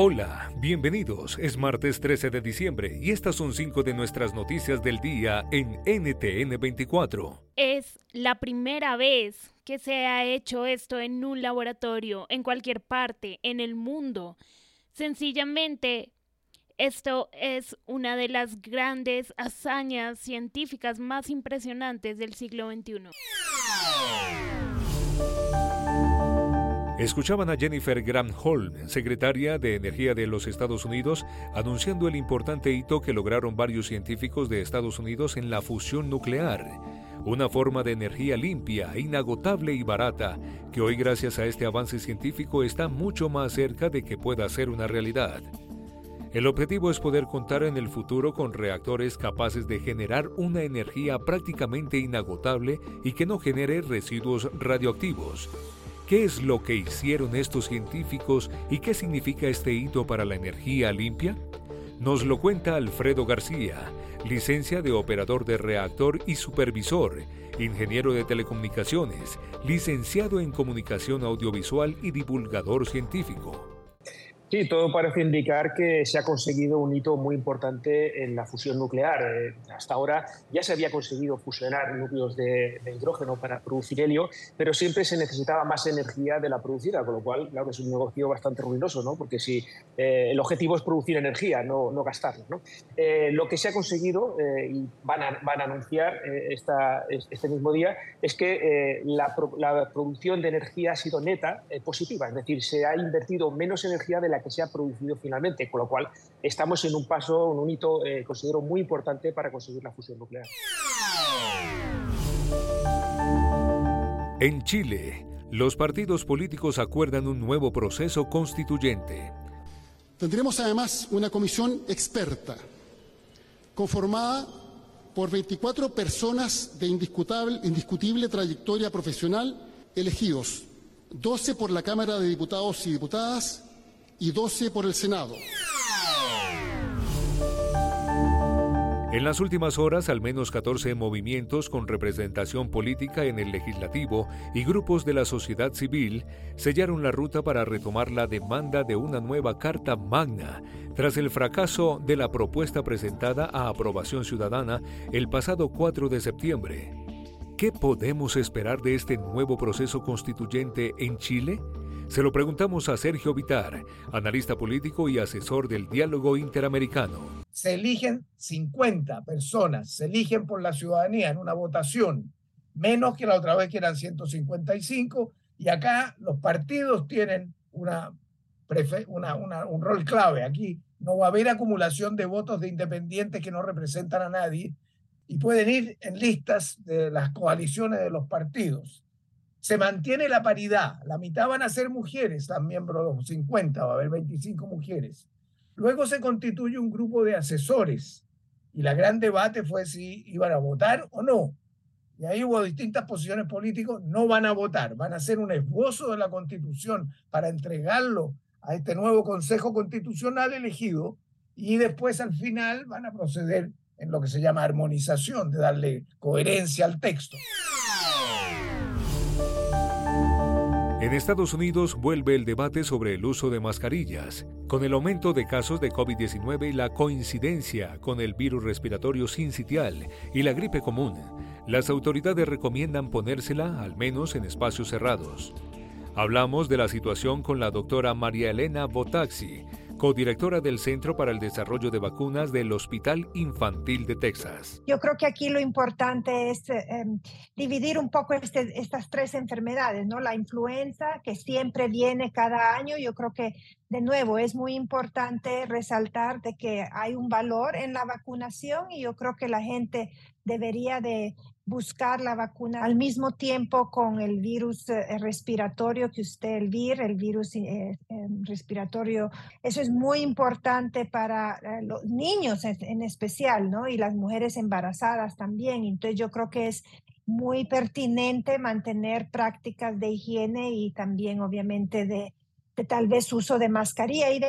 Hola, bienvenidos. Es martes 13 de diciembre y estas son cinco de nuestras noticias del día en NTN 24. Es la primera vez que se ha hecho esto en un laboratorio, en cualquier parte, en el mundo. Sencillamente, esto es una de las grandes hazañas científicas más impresionantes del siglo XXI. Escuchaban a Jennifer Granholm, secretaria de Energía de los Estados Unidos, anunciando el importante hito que lograron varios científicos de Estados Unidos en la fusión nuclear, una forma de energía limpia, inagotable y barata, que hoy gracias a este avance científico está mucho más cerca de que pueda ser una realidad. El objetivo es poder contar en el futuro con reactores capaces de generar una energía prácticamente inagotable y que no genere residuos radioactivos ¿Qué es lo que hicieron estos científicos y qué significa este hito para la energía limpia? Nos lo cuenta Alfredo García, licencia de operador de reactor y supervisor, ingeniero de telecomunicaciones, licenciado en comunicación audiovisual y divulgador científico. Sí, todo parece indicar que se ha conseguido un hito muy importante en la fusión nuclear. Eh, hasta ahora ya se había conseguido fusionar núcleos de, hidrógeno para producir helio, pero siempre se necesitaba más energía de la producida, con lo cual, claro, es un negocio bastante ruinoso, ¿no? porque si eh, el objetivo es producir energía, no, gastarla. Eh, lo que se ha conseguido, y van a, anunciar este mismo día, es que la, producción de energía ha sido neta positiva, es decir, se ha invertido menos energía de la que se ha producido finalmente, con lo cual estamos en un paso, en un hito, eh, considero muy importante para conseguir la fusión nuclear. En Chile, los partidos políticos acuerdan un nuevo proceso constituyente. Tendremos además una comisión experta, conformada por 24 personas de indiscutible, indiscutible trayectoria profesional elegidos, 12 por la Cámara de Diputados y Diputadas y 12 por el Senado. En las últimas horas, al menos 14 movimientos con representación política en el legislativo y grupos de la sociedad civil sellaron la ruta para retomar la demanda de una nueva Carta Magna tras el fracaso de la propuesta presentada a aprobación ciudadana el pasado 4 de septiembre. ¿Qué podemos esperar de este nuevo proceso constituyente en Chile? Se lo preguntamos a Sergio Vitar, analista político y asesor del diálogo interamericano. Se eligen 50 personas, se eligen por la ciudadanía en una votación, menos que la otra vez que eran 155, y acá los partidos tienen una, un rol clave. Aquí no va a haber acumulación de votos de independientes que no representan a nadie y pueden ir en listas de las coaliciones de los partidos se mantiene la paridad. La mitad van a ser mujeres, las miembros 50, va a haber 25 mujeres. Luego se constituye un grupo de asesores y la gran debate fue si iban a votar o no. Y ahí hubo distintas posiciones políticas, no van a votar, van a hacer un esbozo de la constitución para entregarlo a este nuevo Consejo Constitucional elegido y después al final van a proceder en lo que se llama armonización, de darle coherencia al texto. En Estados Unidos vuelve el debate sobre el uso de mascarillas. Con el aumento de casos de COVID-19 y la coincidencia con el virus respiratorio sincitial y la gripe común, las autoridades recomiendan ponérsela al menos en espacios cerrados. Hablamos de la situación con la doctora María Elena Botaxi, codirectora del Centro para el Desarrollo de Vacunas del Hospital Infantil de Texas. Yo creo que aquí lo importante es em, dividir un poco este, estas tres enfermedades, ¿no? La influenza, que siempre viene cada año, yo creo que de nuevo es muy importante resaltar de que hay un valor en la vacunación y yo creo que la gente debería de buscar la vacuna al mismo tiempo con el virus eh, respiratorio que usted, el VIR, el virus eh, em, respiratorio. Eso es muy importante para eh, los niños en, especial, ¿no? Y las mujeres embarazadas también. Entonces yo creo que es muy pertinente mantener prácticas de higiene y también obviamente de, de tal vez uso de mascarilla y de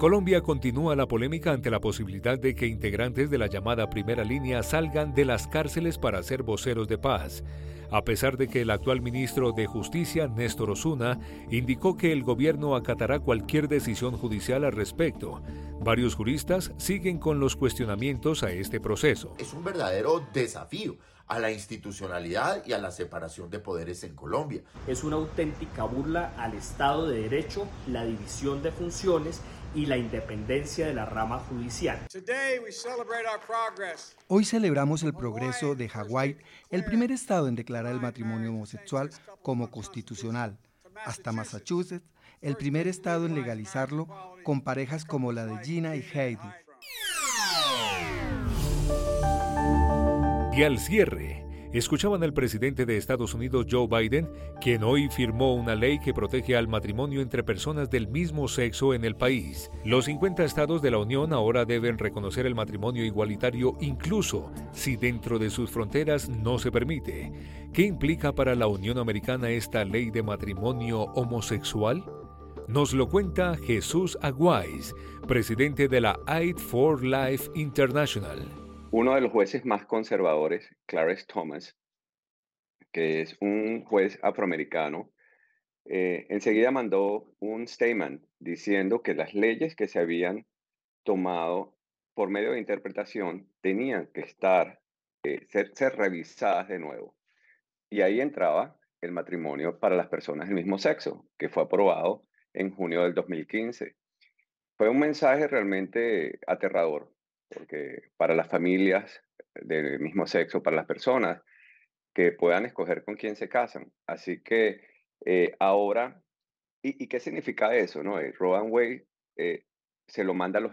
Colombia continúa la polémica ante la posibilidad de que integrantes de la llamada primera línea salgan de las cárceles para ser voceros de paz, a pesar de que el actual ministro de Justicia, Néstor Osuna, indicó que el gobierno acatará cualquier decisión judicial al respecto. Varios juristas siguen con los cuestionamientos a este proceso. Es un verdadero desafío a la institucionalidad y a la separación de poderes en Colombia. Es una auténtica burla al Estado de Derecho, la división de funciones y la independencia de la rama judicial. Hoy celebramos el progreso de Hawái, el primer estado en declarar el matrimonio homosexual como constitucional, hasta Massachusetts, el primer estado en legalizarlo con parejas como la de Gina y Heidi. Y al cierre, escuchaban al presidente de Estados Unidos Joe Biden, quien hoy firmó una ley que protege al matrimonio entre personas del mismo sexo en el país. Los 50 estados de la Unión ahora deben reconocer el matrimonio igualitario incluso si dentro de sus fronteras no se permite. ¿Qué implica para la Unión Americana esta ley de matrimonio homosexual? Nos lo cuenta Jesús Aguais, presidente de la Aid for Life International. Uno de los jueces más conservadores, Clarence Thomas, que es un juez afroamericano, eh, enseguida mandó un statement diciendo que las leyes que se habían tomado por medio de interpretación tenían que estar, eh, ser revisadas de nuevo. Y ahí entraba el matrimonio para las personas del mismo sexo, que fue aprobado en junio del 2015. Fue un mensaje realmente aterrador porque para las familias del mismo sexo, para las personas que puedan escoger con quién se casan. Así que eh, ahora, ¿y, qué significa eso? No? El Rowan Way eh, se lo manda a los...